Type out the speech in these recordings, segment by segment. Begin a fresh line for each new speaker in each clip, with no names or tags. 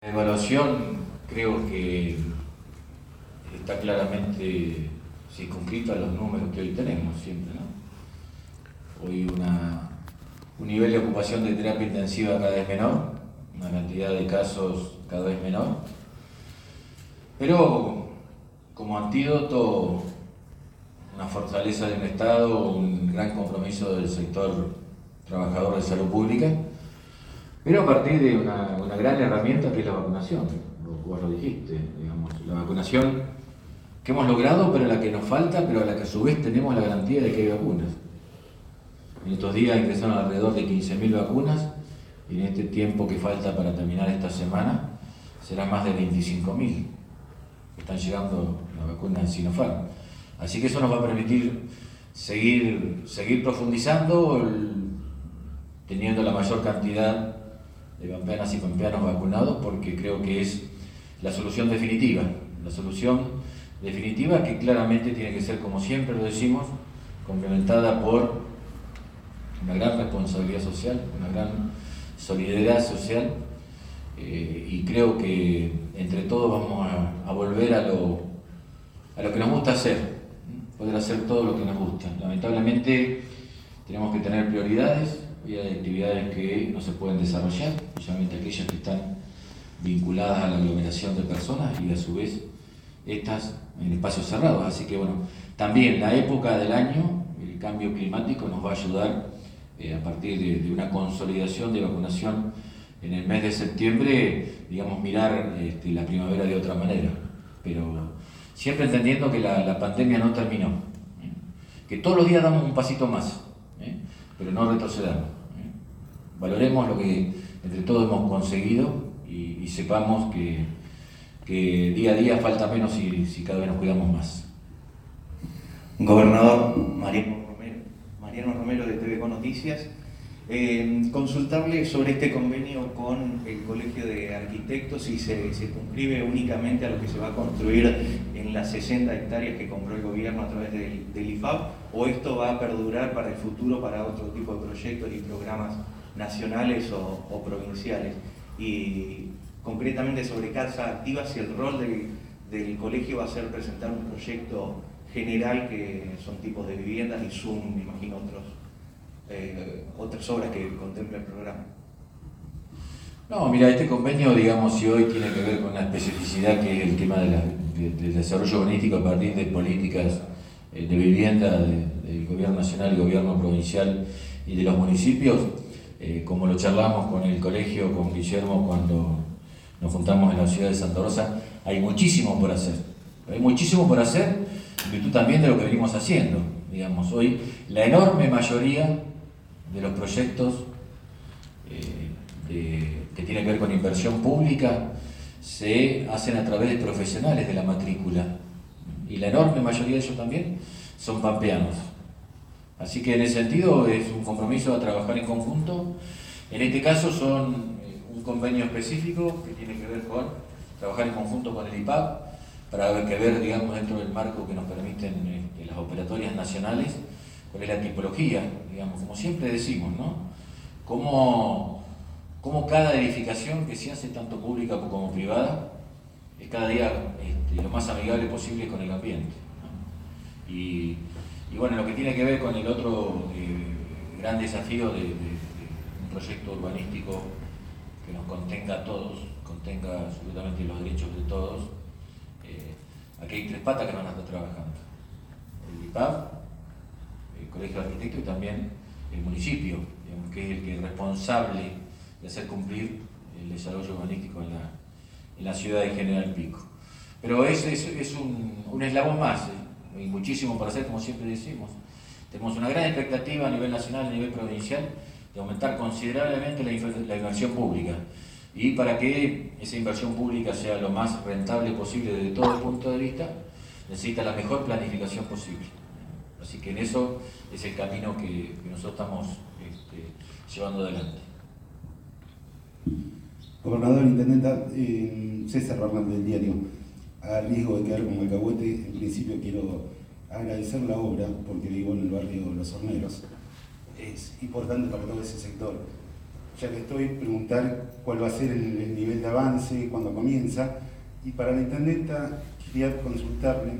La evaluación creo que está claramente circunscrito a los números que hoy tenemos siempre, ¿no? Hoy una, un nivel de ocupación de terapia intensiva cada vez menor, una cantidad de casos cada vez menor, pero como antídoto una fortaleza de un Estado, un gran compromiso del sector trabajador de salud pública, pero a partir de una, gran herramienta que es la vacunación, vos lo dijiste, digamos, la vacunación que hemos logrado, pero la que nos falta, pero a la que a su vez tenemos la garantía de que hay vacunas. En estos días ingresaron alrededor de 15.000 vacunas y en este tiempo que falta para terminar esta semana serán más de 25.000 están llegando las vacunas de Sinopharm. Así que eso nos va a permitir seguir, seguir profundizando, teniendo la mayor cantidad de pampeanas y pampeanos vacunados, porque creo que es la solución definitiva, la solución definitiva que claramente tiene que ser, como siempre lo decimos, complementada por una gran responsabilidad social, una gran solidaridad social, eh, y creo que entre todos vamos a, volver a lo, a lo que nos gusta hacer, poder hacer todo lo que nos gusta. Lamentablemente tenemos que tener prioridades, y hay actividades que no se pueden desarrollar, especialmente aquellas que están vinculadas a la aglomeración de personas y a su vez estas en espacios cerrados. Así que bueno, también la época del año, el cambio climático nos va a ayudar eh, a partir de, una consolidación de vacunación en el mes de septiembre, digamos, mirar este, la primavera de otra manera. Pero siempre entendiendo que la, pandemia no terminó, ¿eh? que todos los días damos un pasito más, ¿eh? pero no retrocedamos. Valoremos lo que entre todos hemos conseguido y, sepamos que, día a día falta menos si, si cada vez nos cuidamos más.
Gobernador Mariano Romero, Mariano Romero de TV Con Noticias. Eh, consultarle sobre este convenio con el Colegio de Arquitectos si se circunscribe únicamente a lo que se va a construir en las 60 hectáreas que compró el gobierno a través del, del IFAP o esto va a perdurar para el futuro para otro tipo de proyectos y programas nacionales o, provinciales. Y concretamente sobre Casa Activa, si el rol del, colegio va a ser presentar un proyecto general que son tipos de viviendas y Zoom, me imagino otros, eh, otras obras que contempla el programa.
No, mira, este convenio, digamos, si hoy tiene que ver con una especificidad que es el tema del desarrollo urbanístico a partir de políticas eh, de vivienda del gobierno nacional, el gobierno provincial y de los municipios, eh, como lo charlamos con el colegio, con Guillermo cuando nos juntamos en la ciudad de Santa Rosa, hay muchísimo por hacer. Hay muchísimo por hacer en virtud también de lo que venimos haciendo. Digamos, hoy la enorme mayoría de los proyectos eh, que tienen que ver con inversión pública se hacen a través de profesionales de la matrícula. Y la enorme mayoría de ellos también son pampeanos. Así que en ese sentido es un compromiso a trabajar en conjunto. En este caso son eh, un convenio específico que tiene que ver con trabajar en conjunto con el IPAP para que ver, digamos, dentro del marco que nos permiten este, las operatorias nacionales, cuál es la tipología, digamos, como siempre decimos, ¿no? Cómo, cómo cada edificación que se hace tanto pública como privada es cada día este, lo más amigable posible con el ambiente. Y y bueno, lo que tiene que ver con el otro eh, gran desafío de, un proyecto urbanístico que nos contenga a todos, contenga absolutamente los derechos de todos, eh, aquí hay tres patas que van a estar trabajando. El IPAP, el Colegio de Arquitectos y también el municipio, que es el que es responsable de hacer cumplir el desarrollo urbanístico en la, ciudad de General Pico. Pero es, es, un, eslabón más. Y muchísimo por hacer, como siempre decimos. Tenemos una gran expectativa a nivel nacional, a nivel provincial, de aumentar considerablemente la, inversión pública. Y para que esa inversión pública sea lo más rentable posible desde todo el punto de vista, necesita la mejor planificación posible. Así que en eso es el camino que, nosotros estamos este, llevando adelante.
Gobernador, Intendenta, eh, César Hernández del diario a riesgo de quedar como alcahuete, en principio quiero agradecer la obra, porque vivo en el barrio Los Horneros. Es importante para todo ese sector. ya que estoy, preguntar cuál va a ser el, nivel de avance, cuándo comienza. Y para la intendenta quería consultarle.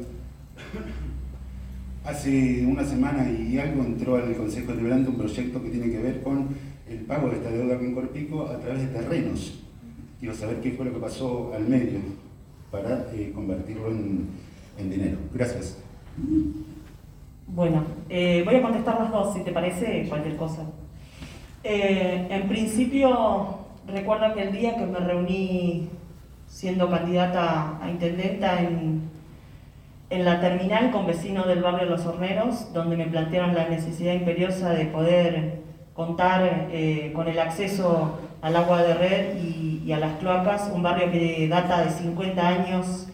Hace una semana y algo entró al Consejo Deliberante un proyecto que tiene que ver con el pago de esta deuda con Corpico a través de terrenos. Quiero saber qué fue lo que pasó al medio para eh, convertirlo en, dinero. Gracias.
Bueno, eh, voy a contestar las dos, si te parece, cualquier cosa. Eh, en principio, recuerdo que el día que me reuní siendo candidata a intendenta en, en la terminal con vecinos del barrio Los Horneros, donde me plantearon la necesidad imperiosa de poder contar con el acceso al agua de red y, a las cloacas, un barrio que data de 50 años,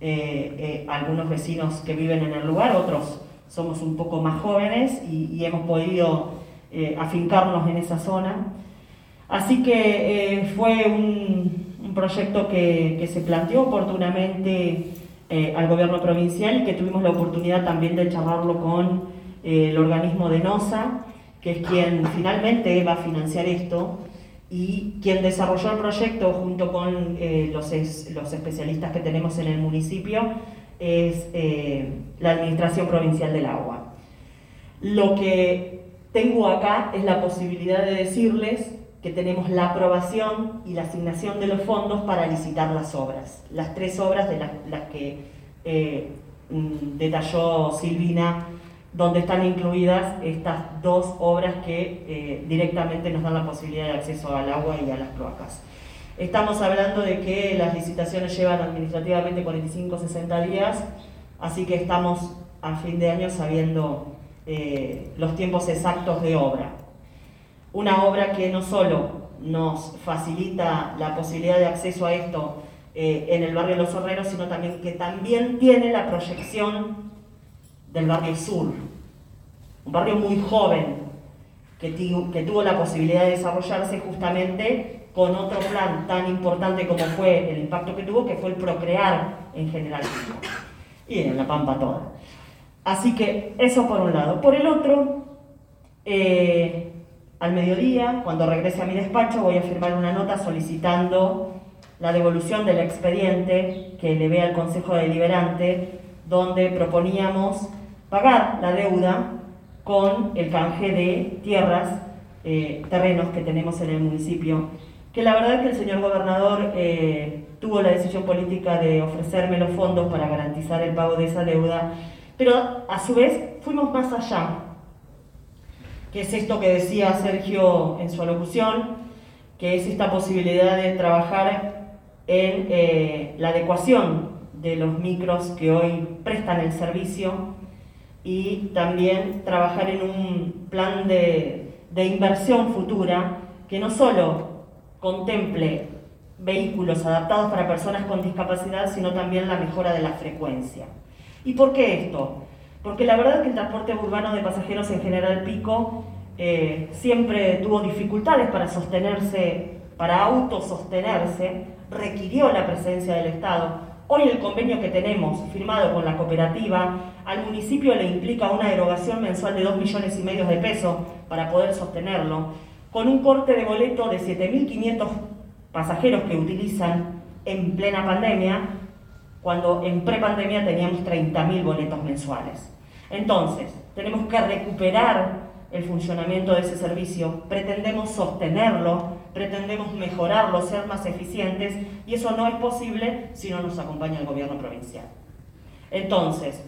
eh, algunos vecinos que viven en el lugar, otros somos un poco más jóvenes y hemos podido eh, afincarnos en esa zona. Así que eh, fue un, proyecto que, se planteó oportunamente eh, al gobierno provincial y que tuvimos la oportunidad también de charlarlo con el organismo de NOSA, que es quien finalmente va a financiar esto y quien desarrolló el proyecto junto con los, los, especialistas que tenemos en el municipio es la Administración Provincial del Agua. Lo que tengo acá es la posibilidad de decirles que tenemos la aprobación y la asignación de los fondos para licitar las obras. Las tres obras de las, que eh, mm, detalló Silvina, donde están incluidas estas dos obras que eh, directamente nos dan la posibilidad de acceso al agua y a las cloacas. Estamos hablando de que las licitaciones llevan administrativamente 45-60 días, así que estamos a fin de año sabiendo eh, los tiempos exactos de obra. Una obra que no solo nos facilita la posibilidad de acceso a esto eh, en el barrio Los Horneros, sino también que también tiene la proyección del barrio sur, un barrio muy joven que, tuvo la posibilidad de desarrollarse justamente con otro plan tan importante como fue el impacto que tuvo, que fue el procrear en general y en la Pampa toda. Así que eso por un lado. Por el otro, eh, al mediodía, cuando regrese a mi despacho, voy a firmar una nota solicitando la devolución del expediente que le ve al Consejo Deliberante, donde proponíamos pagar la deuda con el canje de tierras, eh, terrenos que tenemos en el municipio. Que la verdad es que el señor gobernador eh, tuvo la decisión política de ofrecerme los fondos para garantizar el pago de esa deuda pero a su vez fuimos más allá, que es esto que decía Sergio en su alocución, que es esta posibilidad de trabajar en eh, la adecuación de los micros que hoy prestan el servicio y también trabajar en un plan de, de inversión futura que no solo contemple vehículos adaptados para personas con discapacidad, sino también la mejora de la frecuencia. ¿Y por qué esto? Porque la verdad es que el transporte urbano de pasajeros en General Pico eh, siempre tuvo dificultades para sostenerse, para autosostenerse, requirió la presencia del Estado. Hoy el convenio que tenemos firmado con la cooperativa al municipio le implica una erogación mensual de 2 millones y medio de pesos para poder sostenerlo, con un corte de boleto de 7.500 pasajeros que utilizan en plena pandemia cuando en prepandemia teníamos 30.000 boletos mensuales. Entonces, tenemos que recuperar el funcionamiento de ese servicio, pretendemos sostenerlo, pretendemos mejorarlo, ser más eficientes, y eso no es posible si no nos acompaña el gobierno provincial. Entonces,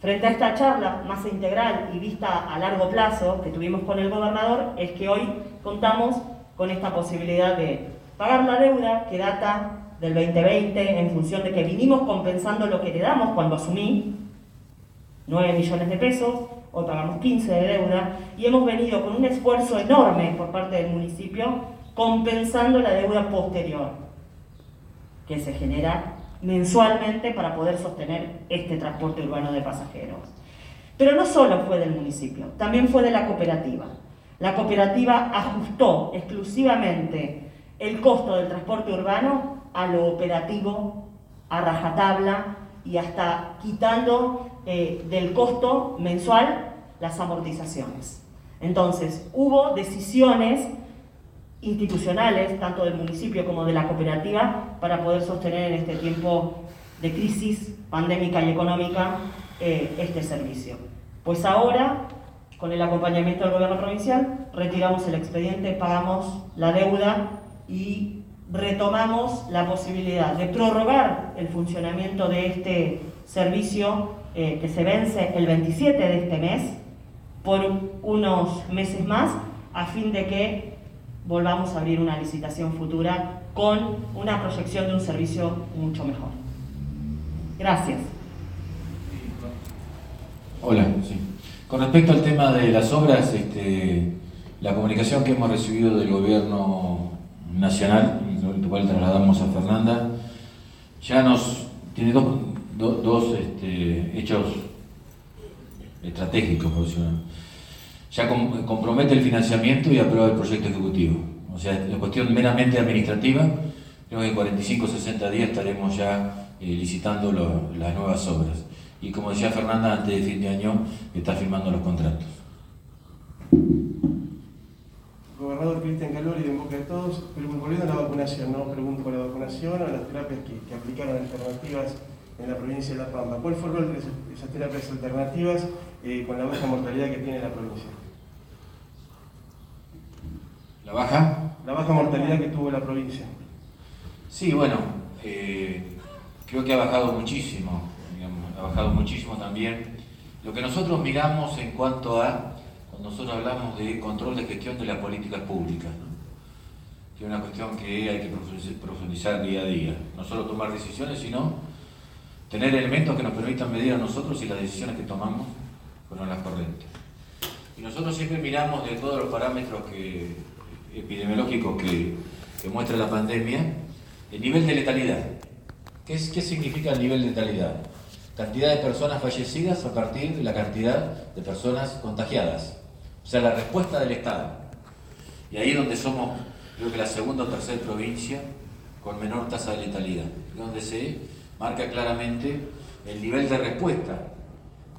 frente a esta charla más integral y vista a largo plazo que tuvimos con el gobernador, es que hoy contamos con esta posibilidad de pagar la deuda que data del 2020 en función de que vinimos compensando lo que le damos cuando asumí, 9 millones de pesos, hoy pagamos 15 de deuda, y hemos venido con un esfuerzo enorme por parte del municipio compensando la deuda posterior que se genera mensualmente para poder sostener este transporte urbano de pasajeros. Pero no solo fue del municipio, también fue de la cooperativa. La cooperativa ajustó exclusivamente el costo del transporte urbano a lo operativo, a rajatabla y hasta quitando eh, del costo mensual las amortizaciones. Entonces, hubo decisiones institucionales, tanto del municipio como de la cooperativa, para poder sostener en este tiempo de crisis pandémica y económica eh, este servicio. Pues ahora, con el acompañamiento del gobierno provincial, retiramos el expediente, pagamos la deuda y retomamos la posibilidad de prorrogar el funcionamiento de este servicio eh, que se vence el 27 de este mes por unos meses más a fin de que volvamos a abrir una licitación futura con una proyección de un servicio mucho mejor. Gracias.
Hola, sí. Con respecto al tema de las obras, este, la comunicación que hemos recibido del gobierno nacional, el cual trasladamos a Fernanda, ya nos tiene dos, este, hechos estratégicos, por decirlo ya compromete el financiamiento y aprueba el proyecto ejecutivo. O sea, es cuestión meramente administrativa, creo que en 45 o 60 días estaremos ya eh, licitando las nuevas obras. Y como decía Fernanda, antes de fin de año está firmando los contratos.
Gobernador Cristian Calori, de En Boca de Todos, pero volviendo a la vacunación, no pregunto por la vacunación o las terapias que, que aplicaron alternativas en la provincia de La Pampa. ¿Cuál fue el rol de esas terapias alternativas eh, con la baja mortalidad que tiene la provincia?
¿La baja?
La baja mortalidad que tuvo la provincia.
Sí, bueno, eh, creo que ha bajado muchísimo, ha bajado muchísimo también. Lo que nosotros miramos en cuanto a, cuando nosotros hablamos de control de gestión de las políticas públicas, que es una cuestión que hay que profundizar día a día, no solo tomar decisiones, sino tener elementos que nos permitan medir a nosotros si las decisiones que tomamos fueron las correctas. Y nosotros siempre miramos de todos los parámetros que epidemiológico que, muestra la pandemia, el nivel de letalidad. ¿Qué, es, ¿Qué significa el nivel de letalidad? Cantidad de personas fallecidas a partir de la cantidad de personas contagiadas. O sea, la respuesta del Estado. Y ahí es donde somos, creo que la segunda o tercera provincia con menor tasa de letalidad, donde se marca claramente el nivel de respuesta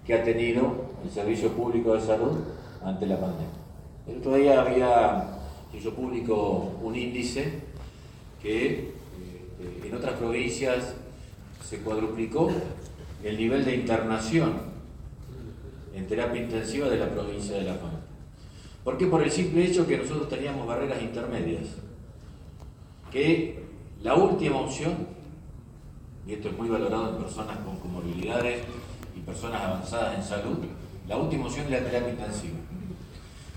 que ha tenido el Servicio Público de Salud ante la pandemia. El otro día había hizo público un índice que eh, en otras provincias se cuadruplicó el nivel de internación en terapia intensiva de la provincia de La Pampa. ¿Por qué? Por el simple hecho que nosotros teníamos barreras intermedias, que la última opción, y esto es muy valorado en personas con comorbilidades y personas avanzadas en salud, la última opción es la terapia intensiva.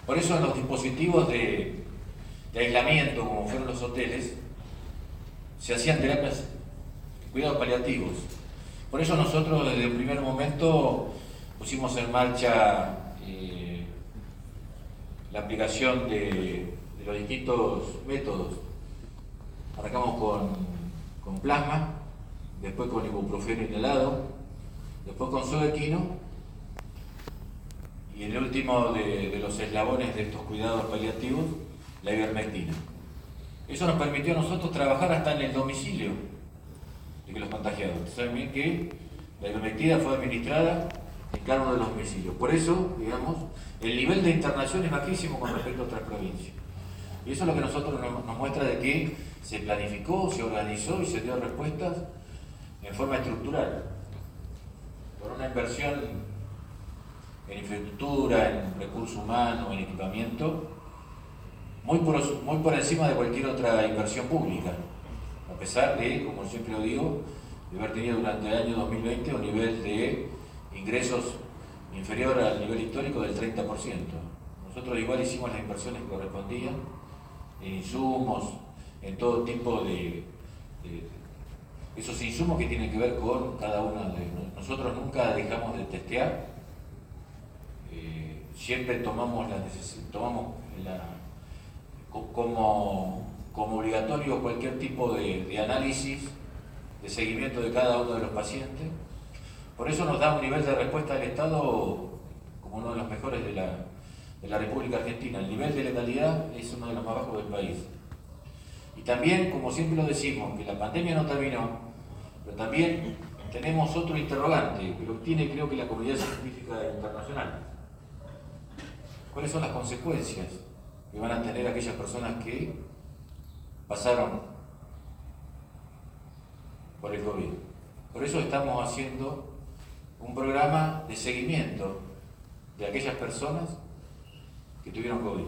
Por eso en los dispositivos de de aislamiento, como fueron los hoteles, se hacían terapias, cuidados paliativos. Por eso nosotros desde el primer momento pusimos en marcha eh, la aplicación de, los distintos métodos. Arrancamos con, plasma, después con ibuprofeno inhalado, después con sodequino y el último de los eslabones de estos cuidados paliativos la ivermectina. Eso nos permitió a nosotros trabajar hasta en el domicilio de los contagiados. Saben bien que la ivermectina fue administrada en cada uno de los domicilios. Por eso, digamos, el nivel de internación es bajísimo con respecto a otras provincias. Y eso es lo que nosotros nos, muestra de que se planificó, se organizó y se dio respuestas en forma estructural. Por una inversión en infraestructura, en recursos humanos, en equipamiento, muy por, muy por encima de cualquier otra inversión pública, a pesar de, como siempre lo digo, de haber tenido durante el año 2020 un nivel de ingresos inferior al nivel histórico del 30%. Nosotros igual hicimos las inversiones que correspondían en insumos, en todo tipo de, esos insumos que tienen que ver con cada uno de nosotros. nunca dejamos de testear, eh, siempre tomamos la, tomamos la como, como obligatorio cualquier tipo de, análisis, de seguimiento de cada uno de los pacientes. Por eso nos da un nivel de respuesta del Estado como uno de los mejores de la, de la República Argentina. El nivel de letalidad es uno de los más bajos del país. Y también, como siempre lo decimos, que la pandemia no terminó, pero también tenemos otro interrogante que lo tiene creo que la comunidad científica internacional. ¿Cuáles son las consecuencias que van a tener aquellas personas que pasaron por el COVID. Por eso estamos haciendo un programa de seguimiento de aquellas personas que tuvieron COVID,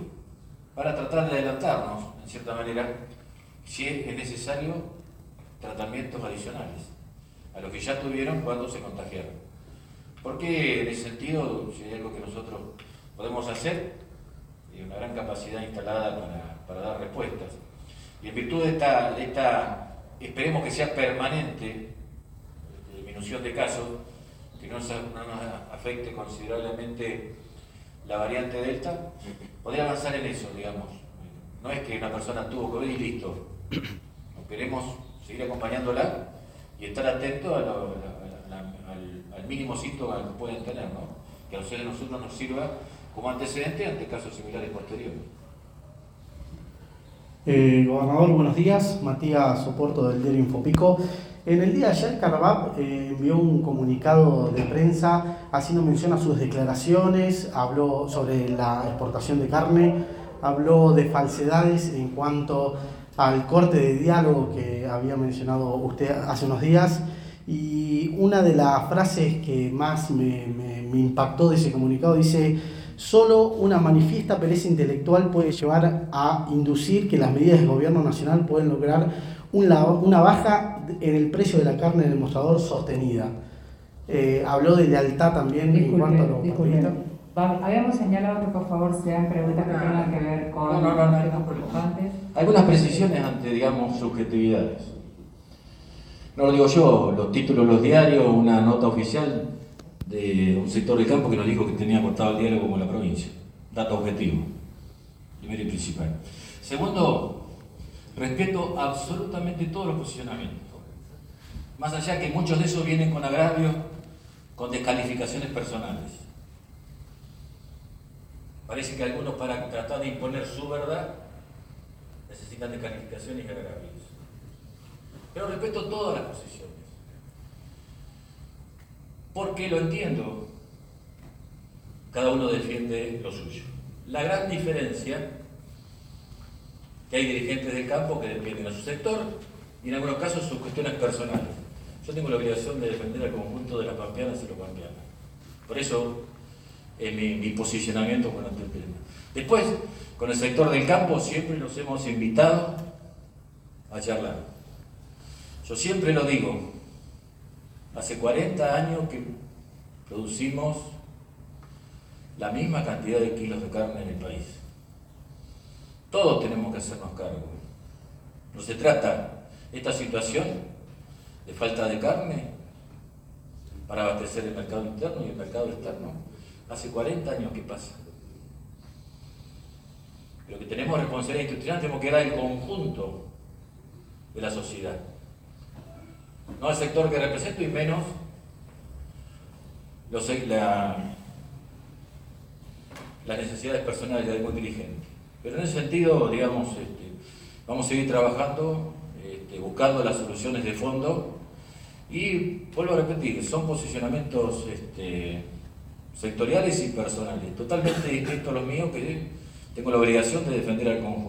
para tratar de adelantarnos, en cierta manera, si es necesario tratamientos adicionales a los que ya tuvieron cuando se contagiaron. Porque en ese sentido, si hay algo que nosotros podemos hacer, y una gran capacidad instalada para, dar respuestas. Y en virtud de esta, de esta, esperemos que sea permanente, disminución de casos, que no, nos afecte considerablemente la variante Delta, podría avanzar en eso, digamos. No es que una persona tuvo COVID y listo. Queremos seguir acompañándola y estar atento al, mínimo síntoma que pueden tener, ¿no? que a nosotros nos sirva como antecedente ante casos similares posteriores.
Eh, gobernador, buenos días. Matías Soporto del diario Infopico. En el día de ayer, Carvap eh, envió un comunicado de prensa haciendo mención a sus declaraciones, habló sobre la exportación de carne, habló de falsedades en cuanto al corte de diálogo que había mencionado usted hace unos días. Y una de las frases que más me, me impactó de ese comunicado dice, solo una manifiesta pereza intelectual puede llevar a inducir que las medidas del gobierno nacional pueden lograr una, baja en el precio de la carne en el mostrador sostenida. Eh, habló de lealtad también en cuanto a
los Habíamos señalado que por favor sean preguntas que tengan que ver con
no, no, temas preocupantes. Algunas precisiones ante, digamos, subjetividades. No lo digo yo, los títulos, los diarios, una nota oficial de un sector del campo que nos dijo que tenía cortado el diálogo con la provincia. Dato objetivo, primero y principal. Segundo, respeto absolutamente todos los posicionamientos. Más allá que muchos de esos vienen con agravios, con descalificaciones personales. Parece que algunos para tratar de imponer su verdad necesitan descalificaciones y agravios. Pero respeto todas las posiciones. Porque lo entiendo. Cada uno defiende lo suyo. La gran diferencia que hay dirigentes del campo que defienden a su sector y en algunos casos sus cuestiones personales. Yo tengo la obligación de defender al conjunto de las pampeanas y los pampeanos. Por eso es mi, posicionamiento con el tema. Después, con el sector del campo siempre nos hemos invitado a charlar. Yo siempre lo digo, hace 40 años que producimos la misma cantidad de kilos de carne en el país. Todos tenemos que hacernos cargo. No se trata esta situación de falta de carne para abastecer el mercado interno y el mercado externo. Hace 40 años que pasa. Pero que tenemos responsabilidad institucional, tenemos que dar el conjunto de la sociedad. No al sector que represento y menos la, las necesidades personales de algún dirigente. Pero en ese sentido, digamos, este, vamos a seguir trabajando, este, buscando las soluciones de fondo y vuelvo a repetir, son posicionamientos este, sectoriales y personales, totalmente distintos a los míos que tengo la obligación de defender al conjunto.